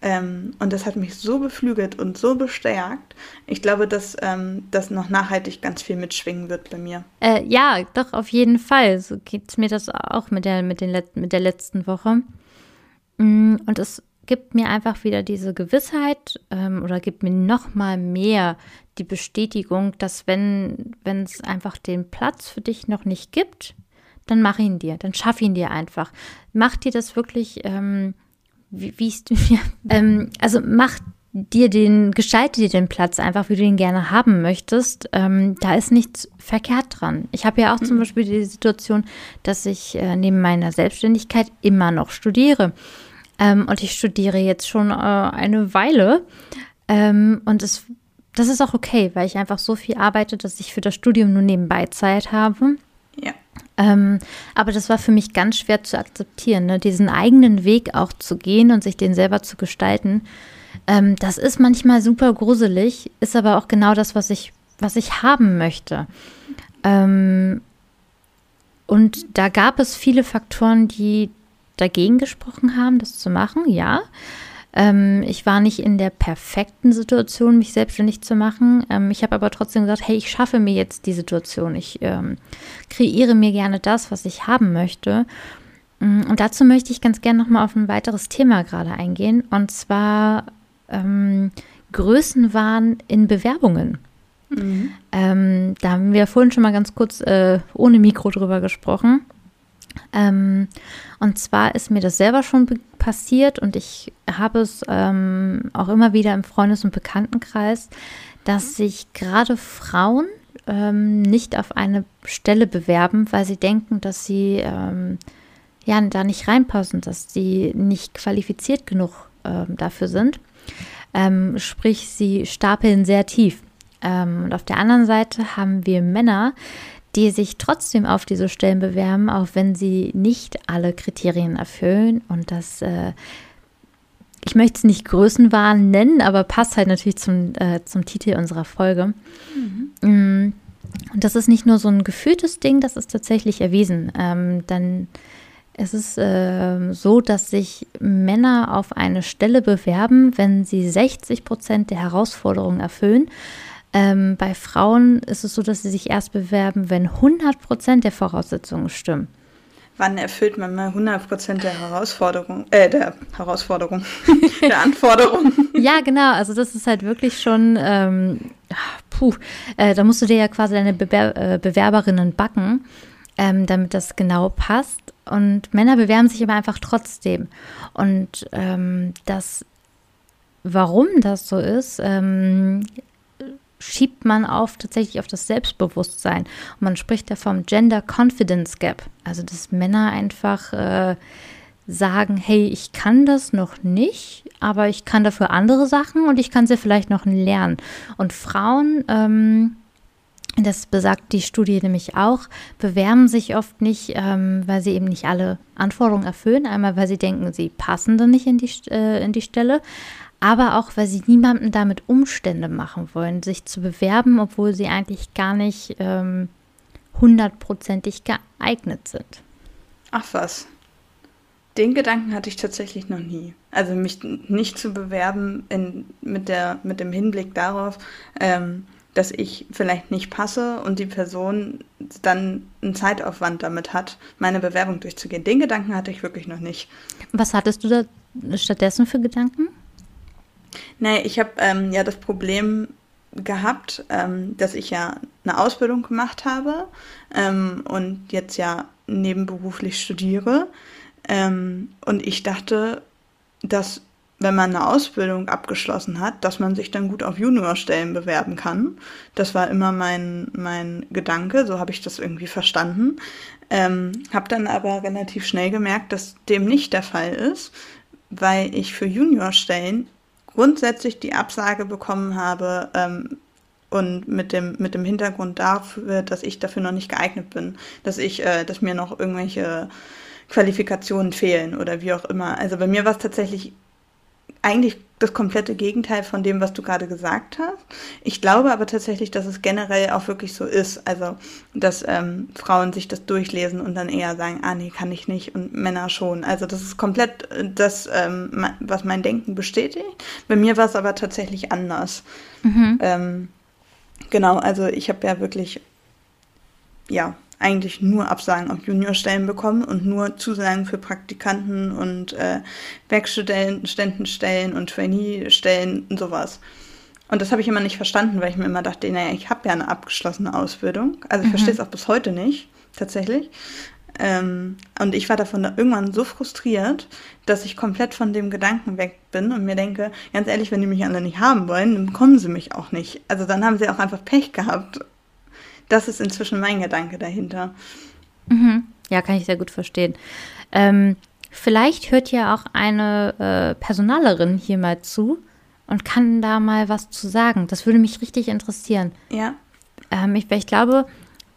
B: Ähm, und das hat mich so beflügelt und so bestärkt. Ich glaube, dass ähm, das noch nachhaltig ganz viel mitschwingen wird bei mir.
C: Äh, ja, doch, auf jeden Fall. So geht es mir das auch mit der, mit, den Let mit der letzten Woche. Mm, und es gibt mir einfach wieder diese Gewissheit ähm, oder gibt mir noch mal mehr die Bestätigung, dass wenn es einfach den Platz für dich noch nicht gibt, dann mach ihn dir, dann schaff ihn dir einfach. Mach dir das wirklich ähm, wie, wie ist, ja, *laughs* ähm, also mach dir den, gestalte dir den Platz einfach, wie du ihn gerne haben möchtest. Ähm, da ist nichts verkehrt dran. Ich habe ja auch mhm. zum Beispiel die Situation, dass ich äh, neben meiner Selbstständigkeit immer noch studiere. Ähm, und ich studiere jetzt schon äh, eine Weile. Ähm, und es, das ist auch okay, weil ich einfach so viel arbeite, dass ich für das Studium nur nebenbei Zeit habe. Ähm, aber das war für mich ganz schwer zu akzeptieren, ne? diesen eigenen Weg auch zu gehen und sich den selber zu gestalten. Ähm, das ist manchmal super gruselig, ist aber auch genau das, was ich, was ich haben möchte. Ähm, und da gab es viele Faktoren, die dagegen gesprochen haben, das zu machen, ja. Ähm, ich war nicht in der perfekten Situation, mich selbstständig zu machen. Ähm, ich habe aber trotzdem gesagt, hey, ich schaffe mir jetzt die Situation. Ich ähm, kreiere mir gerne das, was ich haben möchte. Mm, und dazu möchte ich ganz gerne nochmal auf ein weiteres Thema gerade eingehen. Und zwar ähm, Größenwahn in Bewerbungen. Mhm. Ähm, da haben wir vorhin schon mal ganz kurz äh, ohne Mikro drüber gesprochen. Ähm, und zwar ist mir das selber schon passiert und ich habe es ähm, auch immer wieder im Freundes- und Bekanntenkreis, dass sich gerade Frauen ähm, nicht auf eine Stelle bewerben, weil sie denken, dass sie ähm, ja da nicht reinpassen, dass sie nicht qualifiziert genug äh, dafür sind. Ähm, sprich, sie stapeln sehr tief. Ähm, und auf der anderen Seite haben wir Männer, die sich trotzdem auf diese Stellen bewerben, auch wenn sie nicht alle Kriterien erfüllen. Und das, äh, ich möchte es nicht Größenwahn nennen, aber passt halt natürlich zum, äh, zum Titel unserer Folge. Mhm. Mm, und das ist nicht nur so ein gefühltes Ding, das ist tatsächlich erwiesen. Ähm, dann es ist äh, so, dass sich Männer auf eine Stelle bewerben, wenn sie 60 Prozent der Herausforderungen erfüllen. Ähm, bei Frauen ist es so, dass sie sich erst bewerben, wenn 100 Prozent der Voraussetzungen stimmen.
B: Wann erfüllt man mal 100 Prozent der Herausforderung, äh, der Herausforderung, *laughs* der Anforderung?
C: ja, genau. Also das ist halt wirklich schon, ähm, puh, äh, da musst du dir ja quasi deine Bewer äh, Bewerberinnen backen, ähm, damit das genau passt. Und Männer bewerben sich aber einfach trotzdem. Und ähm, das, warum das so ist, ähm, schiebt man auf tatsächlich auf das Selbstbewusstsein. Und man spricht ja vom Gender Confidence Gap. Also dass Männer einfach äh, sagen, hey, ich kann das noch nicht, aber ich kann dafür andere Sachen und ich kann sie vielleicht noch lernen. Und Frauen, ähm, das besagt die Studie nämlich auch, bewerben sich oft nicht, ähm, weil sie eben nicht alle Anforderungen erfüllen. Einmal, weil sie denken, sie passen dann nicht in die, äh, in die Stelle, aber auch, weil sie niemandem damit Umstände machen wollen, sich zu bewerben, obwohl sie eigentlich gar nicht ähm, hundertprozentig geeignet sind.
B: Ach was. Den Gedanken hatte ich tatsächlich noch nie. Also mich nicht zu bewerben in, mit, der, mit dem Hinblick darauf, ähm, dass ich vielleicht nicht passe und die Person dann einen Zeitaufwand damit hat, meine Bewerbung durchzugehen. Den Gedanken hatte ich wirklich noch nicht.
C: Was hattest du da stattdessen für Gedanken?
B: Nee, ich habe ähm, ja das Problem gehabt, ähm, dass ich ja eine Ausbildung gemacht habe ähm, und jetzt ja nebenberuflich studiere. Ähm, und ich dachte, dass wenn man eine Ausbildung abgeschlossen hat, dass man sich dann gut auf Juniorstellen bewerben kann. Das war immer mein, mein Gedanke, so habe ich das irgendwie verstanden. Ähm, habe dann aber relativ schnell gemerkt, dass dem nicht der Fall ist, weil ich für Juniorstellen grundsätzlich die Absage bekommen habe ähm, und mit dem, mit dem Hintergrund dafür, dass ich dafür noch nicht geeignet bin, dass ich, äh, dass mir noch irgendwelche Qualifikationen fehlen oder wie auch immer. Also bei mir war es tatsächlich eigentlich das komplette Gegenteil von dem, was du gerade gesagt hast. Ich glaube aber tatsächlich, dass es generell auch wirklich so ist. Also, dass ähm, Frauen sich das durchlesen und dann eher sagen, ah nee, kann ich nicht und Männer schon. Also das ist komplett das, ähm, was mein Denken bestätigt. Bei mir war es aber tatsächlich anders. Mhm. Ähm, genau, also ich habe ja wirklich, ja, eigentlich nur Absagen auf Juniorstellen bekommen und nur Zusagen für Praktikanten und äh, Werkstudentenstellen und Trainee-Stellen und sowas. Und das habe ich immer nicht verstanden, weil ich mir immer dachte, naja, ich habe ja eine abgeschlossene Ausbildung. Also ich mhm. verstehe es auch bis heute nicht, tatsächlich. Ähm, und ich war davon irgendwann so frustriert, dass ich komplett von dem Gedanken weg bin und mir denke, ganz ehrlich, wenn die mich alle nicht haben wollen, dann bekommen sie mich auch nicht. Also dann haben sie auch einfach Pech gehabt. Das ist inzwischen mein Gedanke dahinter.
C: Mhm. Ja, kann ich sehr gut verstehen. Ähm, vielleicht hört ja auch eine äh, Personalerin hier mal zu und kann da mal was zu sagen. Das würde mich richtig interessieren.
B: Ja.
C: Ähm, ich, ich glaube,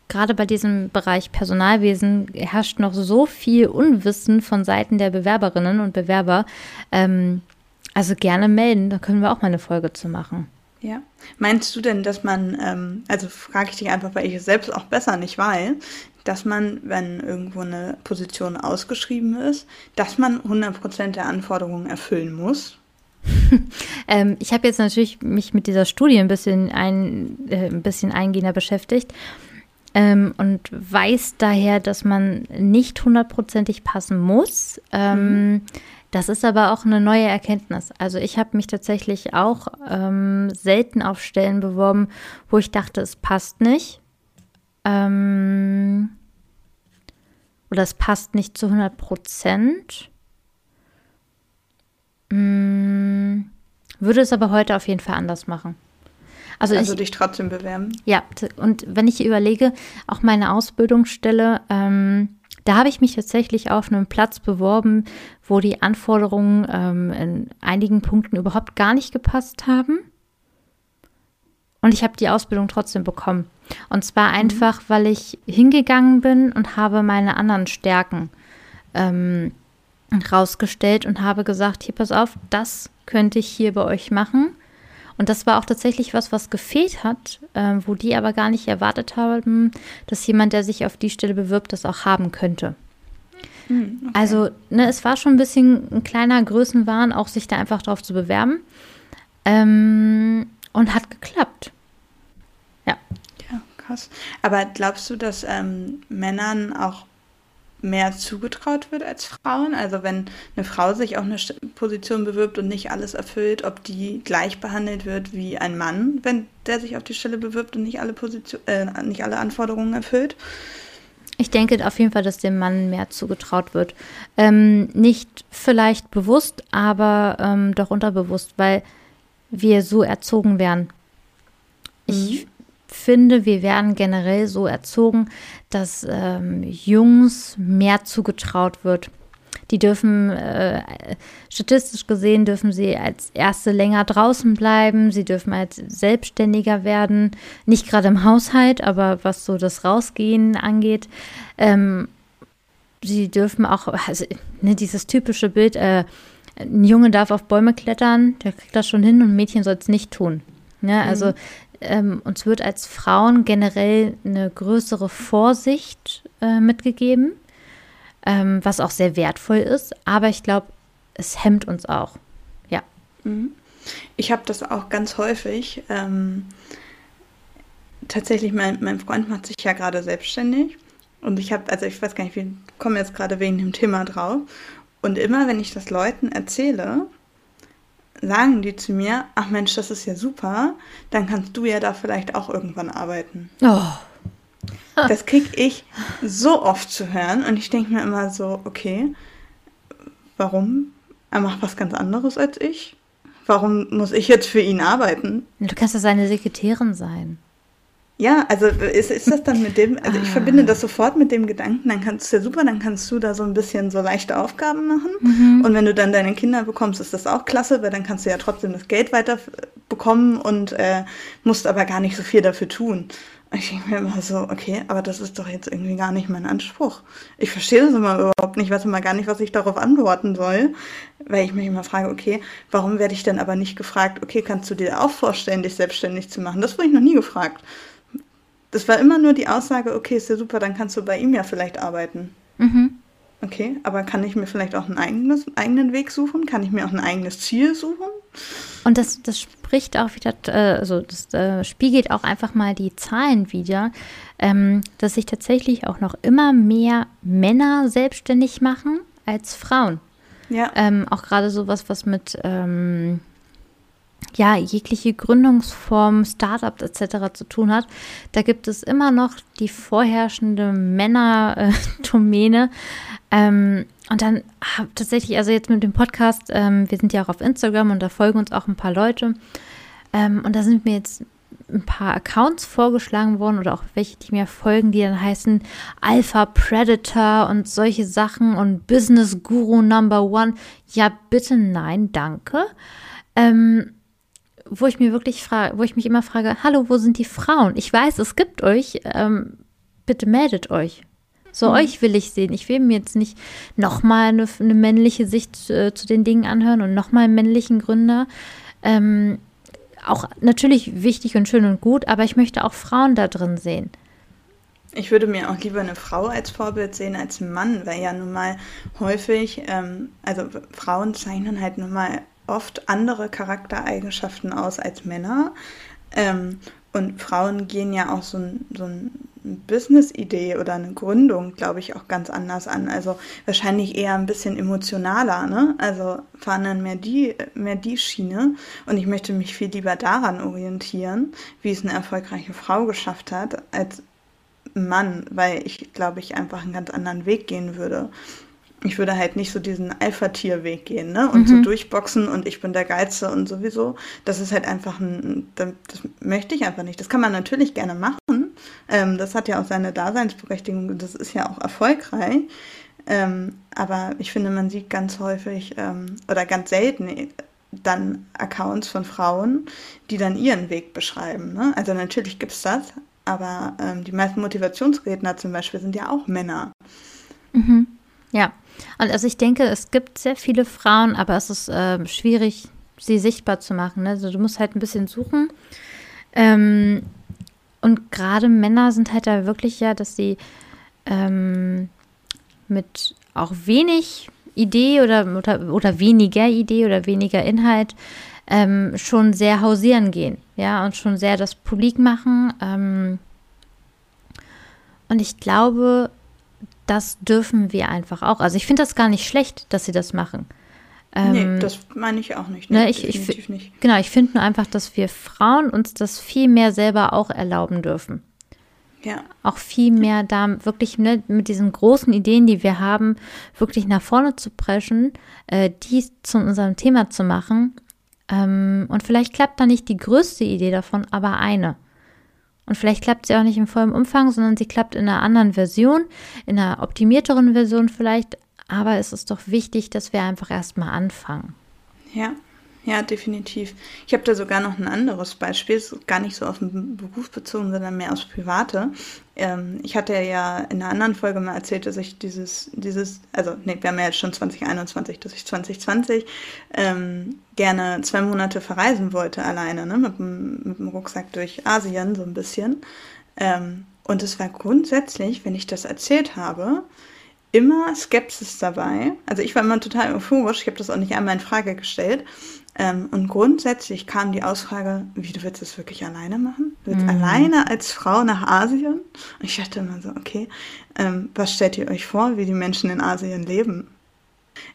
C: gerade bei diesem Bereich Personalwesen herrscht noch so viel Unwissen von Seiten der Bewerberinnen und Bewerber. Ähm, also gerne melden, da können wir auch mal eine Folge zu machen.
B: Ja. Meinst du denn, dass man, ähm, also frage ich dich einfach, weil ich es selbst auch besser nicht weiß, dass man, wenn irgendwo eine Position ausgeschrieben ist, dass man 100% der Anforderungen erfüllen muss? *laughs*
C: ähm, ich habe jetzt natürlich mich mit dieser Studie ein bisschen, ein, äh, ein bisschen eingehender beschäftigt ähm, und weiß daher, dass man nicht hundertprozentig passen muss. Ähm, mhm. Das ist aber auch eine neue Erkenntnis. Also ich habe mich tatsächlich auch ähm, selten auf Stellen beworben, wo ich dachte, es passt nicht. Ähm, oder es passt nicht zu 100 Prozent. Mm, würde es aber heute auf jeden Fall anders machen.
B: Also, also ich, dich trotzdem bewerben?
C: Ja, und wenn ich überlege, auch meine Ausbildungsstelle, ähm, Da habe ich mich tatsächlich auf einem Platz beworben, wo die Anforderungen ähm, in einigen Punkten überhaupt gar nicht gepasst haben. Und ich habe die Ausbildung trotzdem bekommen. Und zwar mhm. einfach, weil ich hingegangen bin und habe meine anderen Stärken ähm, rausgestellt und habe gesagt, hier pass auf, das könnte ich hier bei euch machen. Und das war auch tatsächlich was, was gefehlt hat, äh, wo die aber gar nicht erwartet haben, dass jemand, der sich auf die Stelle bewirbt, das auch haben könnte. Hm, okay. Also, ne, es war schon ein bisschen ein kleiner Größenwahn, auch sich da einfach drauf zu bewerben. Ähm, und hat geklappt. Ja.
B: Ja, krass. Aber glaubst du, dass ähm, Männern auch mehr zugetraut wird als Frauen. Also wenn eine Frau sich auf eine Position bewirbt und nicht alles erfüllt, ob die gleich behandelt wird wie ein Mann, wenn der sich auf die Stelle bewirbt und nicht alle Position, äh, nicht alle Anforderungen erfüllt.
C: Ich denke auf jeden Fall, dass dem Mann mehr zugetraut wird. Ähm, nicht vielleicht bewusst, aber ähm, doch unterbewusst, weil wir so erzogen werden. Ich mhm finde, wir werden generell so erzogen, dass ähm, Jungs mehr zugetraut wird. Die dürfen, äh, statistisch gesehen, dürfen sie als Erste länger draußen bleiben. Sie dürfen als Selbstständiger werden. Nicht gerade im Haushalt, aber was so das Rausgehen angeht. Ähm, sie dürfen auch, also, ne, dieses typische Bild, äh, ein Junge darf auf Bäume klettern, der kriegt das schon hin und ein Mädchen soll es nicht tun. Ne? Also mhm ähm, uns wird als Frauen generell eine größere Vorsicht äh, mitgegeben, ähm, was auch sehr wertvoll ist. Aber ich glaube, es hemmt uns auch. Ja.
B: Mhm. Ich habe das auch ganz häufig. Ähm, tatsächlich, mein, mein Freund macht sich ja gerade selbstständig. Und ich habe, also ich weiß gar nicht, wir kommen jetzt gerade wegen dem Thema drauf. Und immer, wenn ich das Leuten erzähle, sagen die zu mir, ach Mensch, das ist ja super, dann kannst du ja da vielleicht auch irgendwann arbeiten. Oh. Das kriege ich so oft zu hören und ich denke mir immer so, okay, warum? Er macht was ganz anderes als ich. Warum muss ich jetzt für ihn arbeiten?
C: Du kannst ja seine Sekretärin sein.
B: Ja, also ist, ist das dann mit dem, also ich ah. verbinde das sofort mit dem Gedanken, dann kannst du ja super, dann kannst du da so ein bisschen so leichte Aufgaben machen. Mhm. Und wenn du dann deine Kinder bekommst, ist das auch klasse, weil dann kannst du ja trotzdem das Geld weiter bekommen und äh, musst aber gar nicht so viel dafür tun. Ich denke mir immer so, okay, aber das ist doch jetzt irgendwie gar nicht mein Anspruch. Ich verstehe das immer überhaupt nicht, weiß immer gar nicht, was ich darauf antworten soll, weil ich mich immer frage, okay, warum werde ich dann aber nicht gefragt, okay, kannst du dir auch vorstellen, dich selbstständig zu machen? Das wurde ich noch nie gefragt. Das war immer nur die Aussage, okay, ist ja super, dann kannst du bei ihm ja vielleicht arbeiten. Mhm. Okay, aber kann ich mir vielleicht auch einen eigenes, eigenen Weg suchen? Kann ich mir auch ein eigenes Ziel suchen?
C: Und das, das spricht auch wieder, äh, also das äh, spiegelt auch einfach mal die Zahlen wieder, ähm, dass sich tatsächlich auch noch immer mehr Männer selbstständig machen als Frauen. Ja. Ähm, auch gerade sowas, was mit ähm, ja, jegliche Gründungsform, Startup etc. zu tun hat, da gibt es immer noch die vorherrschende Männer-Domäne. *laughs* Ähm, und dann tatsächlich, also jetzt mit dem Podcast, ähm, wir sind ja auch auf Instagram und da folgen uns auch ein paar Leute. Ähm, und da sind mir jetzt ein paar Accounts vorgeschlagen worden oder auch welche, die mir folgen, die dann heißen Alpha Predator und solche Sachen und Business Guru Number One. Ja, bitte nein, danke. Ähm, wo ich mir wirklich frage, wo ich mich immer frage, hallo, wo sind die Frauen? Ich weiß, es gibt euch, ähm, bitte meldet euch. So, mhm. euch will ich sehen. Ich will mir jetzt nicht nochmal eine, eine männliche Sicht äh, zu den Dingen anhören und nochmal einen männlichen Gründer. Ähm, auch natürlich wichtig und schön und gut, aber ich möchte auch Frauen da drin sehen.
B: Ich würde mir auch lieber eine Frau als Vorbild sehen als einen Mann, weil ja nun mal häufig, ähm, also Frauen zeichnen halt nun mal oft andere Charaktereigenschaften aus als Männer. Ähm, und Frauen gehen ja auch so ein, so ein Business-Idee oder eine Gründung, glaube ich, auch ganz anders an. Also wahrscheinlich eher ein bisschen emotionaler, ne? Also fahren dann mehr die, mehr die Schiene. Und ich möchte mich viel lieber daran orientieren, wie es eine erfolgreiche Frau geschafft hat, als Mann, weil ich, glaube ich, einfach einen ganz anderen Weg gehen würde ich würde halt nicht so diesen Alpha-Tier-Weg gehen, ne? Und mhm. so durchboxen und ich bin der Geilste und sowieso. Das ist halt einfach ein, das möchte ich einfach nicht. Das kann man natürlich gerne machen, Ähm, das hat ja auch seine Daseinsberechtigung. Das ist ja auch erfolgreich. Ähm, aber ich finde, man sieht ganz häufig ähm, oder ganz selten äh, dann Accounts von Frauen, die dann ihren Weg beschreiben. Ne? Also natürlich gibt es das, aber ähm, die meisten Motivationsredner zum Beispiel sind ja auch Männer.
C: Mhm. Ja, und also ich denke, es gibt sehr viele Frauen, aber es ist äh, schwierig, sie sichtbar zu machen. Ne? Also du musst halt ein bisschen suchen. Ähm, und gerade Männer sind halt da wirklich ja, dass sie ähm, mit auch wenig Idee oder, oder, oder weniger Idee oder weniger Inhalt ähm, schon sehr hausieren gehen, ja, und schon sehr das publik machen. Ähm, und ich glaube, das dürfen wir einfach auch. Also ich finde das gar nicht schlecht, dass sie das machen.
B: Ähm, nee, das meine ich auch nicht. Nee,
C: ne, ich, ich, nicht. Genau, ich finde nur einfach, dass wir Frauen uns das viel mehr selber auch erlauben dürfen.
B: Ja.
C: Auch viel mehr da wirklich ne, mit diesen großen Ideen, die wir haben, wirklich nach vorne zu preschen, äh, die zu unserem Thema zu machen. Ähm, und vielleicht klappt da nicht die größte Idee davon, aber eine. Und vielleicht klappt sie auch nicht im vollen Umfang, sondern sie klappt in einer anderen Version, in einer optimierteren Version vielleicht. Aber es ist doch wichtig, dass wir einfach erstmal anfangen.
B: Ja, ja, definitiv. Ich habe da sogar noch ein anderes Beispiel, gar nicht so auf den Beruf bezogen, sondern mehr aufs Private. Ähm, ich hatte ja in einer anderen Folge mal erzählt, dass ich dieses, dieses, also nee, wir haben ja jetzt schon 2021, dass ich 2020 ähm, gerne zwei Monate verreisen wollte alleine, ne, mit, dem, mit dem Rucksack durch Asien so ein bisschen. Ähm, und es war grundsätzlich, wenn ich das erzählt habe, immer Skepsis dabei. Also ich war immer total euphorisch, ich habe das auch nicht einmal in Frage gestellt. Ähm, und grundsätzlich kam die Ausfrage, wie du willst das wirklich alleine machen? Du willst mhm. alleine als Frau nach Asien? Und ich dachte immer so, okay, ähm, was stellt ihr euch vor, wie die Menschen in Asien leben?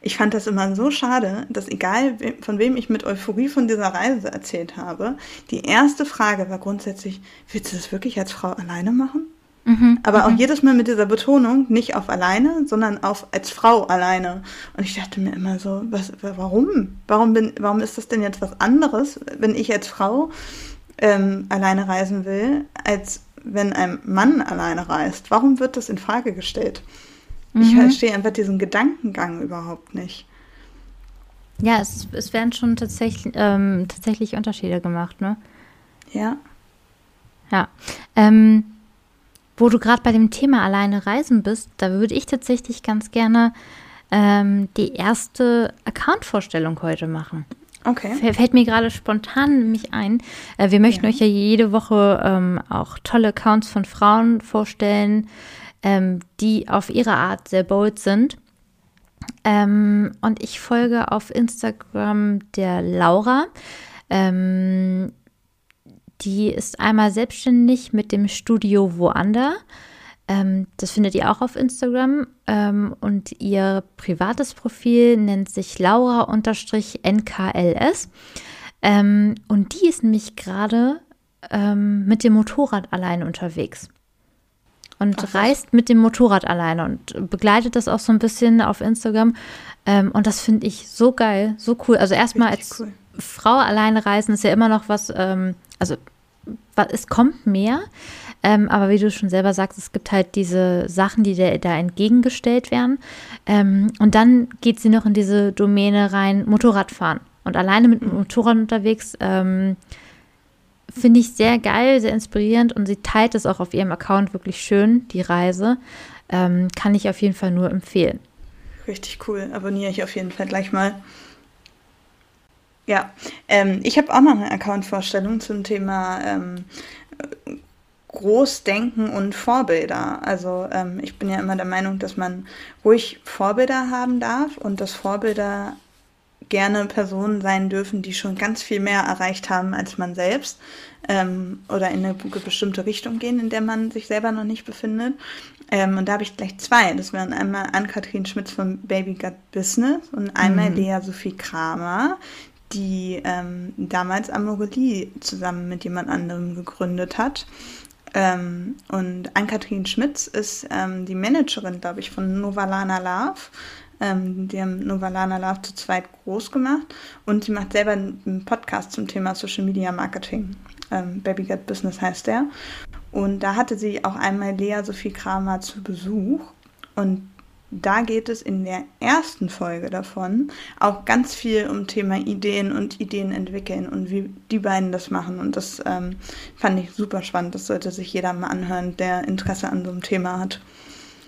B: Ich fand das immer so schade, dass egal von wem ich mit Euphorie von dieser Reise erzählt habe, die erste Frage war grundsätzlich, willst du das wirklich als Frau alleine machen? Mhm, Aber auch mhm. jedes Mal mit dieser Betonung, nicht auf alleine, sondern auf als Frau alleine. Und ich dachte mir immer so, was, warum? Warum, bin, warum ist das denn jetzt was anderes, wenn ich als Frau ähm, alleine reisen will, als wenn ein Mann alleine reist? Warum wird das in Frage gestellt? Mhm. Ich verstehe einfach diesen Gedankengang überhaupt nicht.
C: Ja, es, es werden schon tatsächlich, ähm, tatsächlich Unterschiede gemacht, ne?
B: Ja.
C: Ja. Ähm, wo du gerade bei dem Thema alleine reisen bist, da würde ich tatsächlich ganz gerne ähm, die erste Account-Vorstellung heute machen.
B: Okay.
C: Fällt mir gerade spontan nämlich ein. Äh, wir möchten ja. euch ja jede Woche ähm, auch tolle Accounts von Frauen vorstellen, ähm, die auf ihre Art sehr bold sind. Ähm, und ich folge auf Instagram der Laura. Ähm, die ist einmal selbstständig mit dem Studio Woander. Ähm, das findet ihr auch auf Instagram. Ähm, und ihr privates Profil nennt sich Laura-NKLS. Ähm, und die ist nämlich gerade ähm, mit dem Motorrad alleine unterwegs. Und Ach, reist mit dem Motorrad alleine und begleitet das auch so ein bisschen auf Instagram. Ähm, und das finde ich so geil, so cool. Also erstmal als cool. Frau alleine reisen ist ja immer noch was, ähm, also es kommt mehr, ähm, aber wie du schon selber sagst, es gibt halt diese Sachen, die da, da entgegengestellt werden. Ähm, und dann geht sie noch in diese Domäne rein, Motorradfahren. Und alleine mit dem Motorrad unterwegs ähm, finde ich sehr geil, sehr inspirierend und sie teilt es auch auf ihrem Account wirklich schön, die Reise. Ähm, kann ich auf jeden Fall nur empfehlen.
B: Richtig cool, abonniere ich auf jeden Fall gleich mal. Ja, ähm, ich habe auch noch eine Account-Vorstellung zum Thema ähm, Großdenken und Vorbilder. Also ähm, ich bin ja immer der Meinung, dass man ruhig Vorbilder haben darf und dass Vorbilder gerne Personen sein dürfen, die schon ganz viel mehr erreicht haben als man selbst ähm, oder in eine bestimmte Richtung gehen, in der man sich selber noch nicht befindet. Ähm, und da habe ich gleich zwei. Das wären einmal Ann-Kathrin Schmitz von Baby Gut Business und einmal mhm. Lea Sophie Kramer, die ähm, damals Amorelie zusammen mit jemand anderem gegründet hat. Ähm, und Ann-Kathrin Schmitz ist ähm, die Managerin, glaube ich, von Novalana Love. Ähm, die haben Novalana Love zu zweit groß gemacht und sie macht selber einen Podcast zum Thema Social Media Marketing. Ähm, Baby Get Business heißt der. Und da hatte sie auch einmal Lea Sophie Kramer zu Besuch. Und da geht es in der ersten Folge davon auch ganz viel um Thema Ideen und Ideen entwickeln und wie die beiden das machen. Und das ähm, fand ich super spannend. Das sollte sich jeder mal anhören, der Interesse an so einem Thema hat.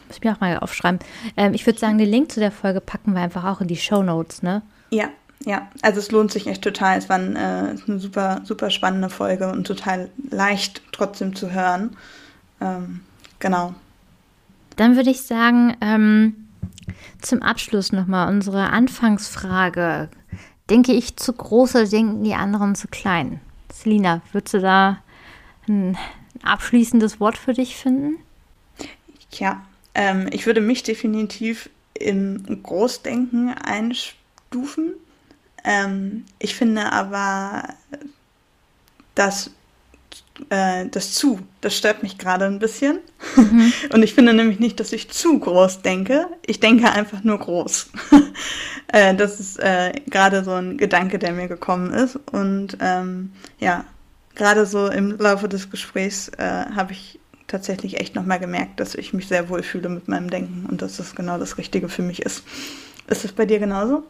C: Muss ich mir auch mal aufschreiben. Ähm, ich würde sagen, den Link zu der Folge packen wir einfach auch in die Show Notes, ne?
B: Ja, ja. Also es lohnt sich echt total. Es war ein, äh, eine super, super spannende Folge und total leicht trotzdem zu hören. Ähm, genau.
C: Dann würde ich sagen, ähm, zum Abschluss nochmal unsere Anfangsfrage. Denke ich zu groß oder denken die anderen zu klein? Selina, würdest du da ein abschließendes Wort für dich finden?
B: Ja, ähm, ich würde mich definitiv im Großdenken einstufen. Ähm, ich finde aber, dass äh, das zu, das stört mich gerade ein bisschen. Mhm. *laughs* Und ich finde nämlich nicht, dass ich zu groß denke. Ich denke einfach nur groß. *laughs* äh, das ist äh, gerade so ein Gedanke, der mir gekommen ist. Und ähm, ja, gerade so im Laufe des Gesprächs habe ich tatsächlich echt nochmal gemerkt, dass ich mich sehr wohl fühle mit meinem Denken und dass das genau das Richtige für mich ist. Ist es bei dir genauso?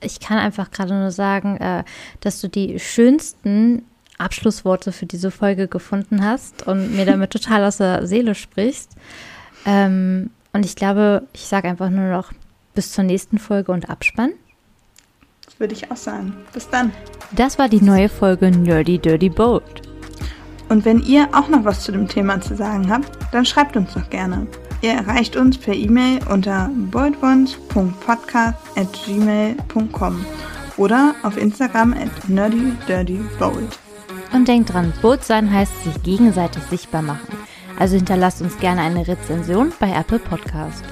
C: Ich kann einfach gerade nur sagen, dass du die schönsten Abschlussworte für diese Folge gefunden hast und mir damit total aus der Seele sprichst. Ähm, und ich glaube, ich sage einfach nur noch bis zur nächsten Folge und Abspann.
B: Das würde ich auch sagen. Bis dann.
C: Das war die neue Folge Nerdy Dirty Boat.
B: Und wenn ihr auch noch was zu dem Thema zu sagen habt, dann schreibt uns doch gerne. Ihr erreicht uns per E-Mail unter boldones.podcast.gmail.com oder auf Instagram at nerdydirtybold.
C: Und denkt dran, Boot sein heißt sich gegenseitig sichtbar machen. Also hinterlasst uns gerne eine Rezension bei Apple Podcast.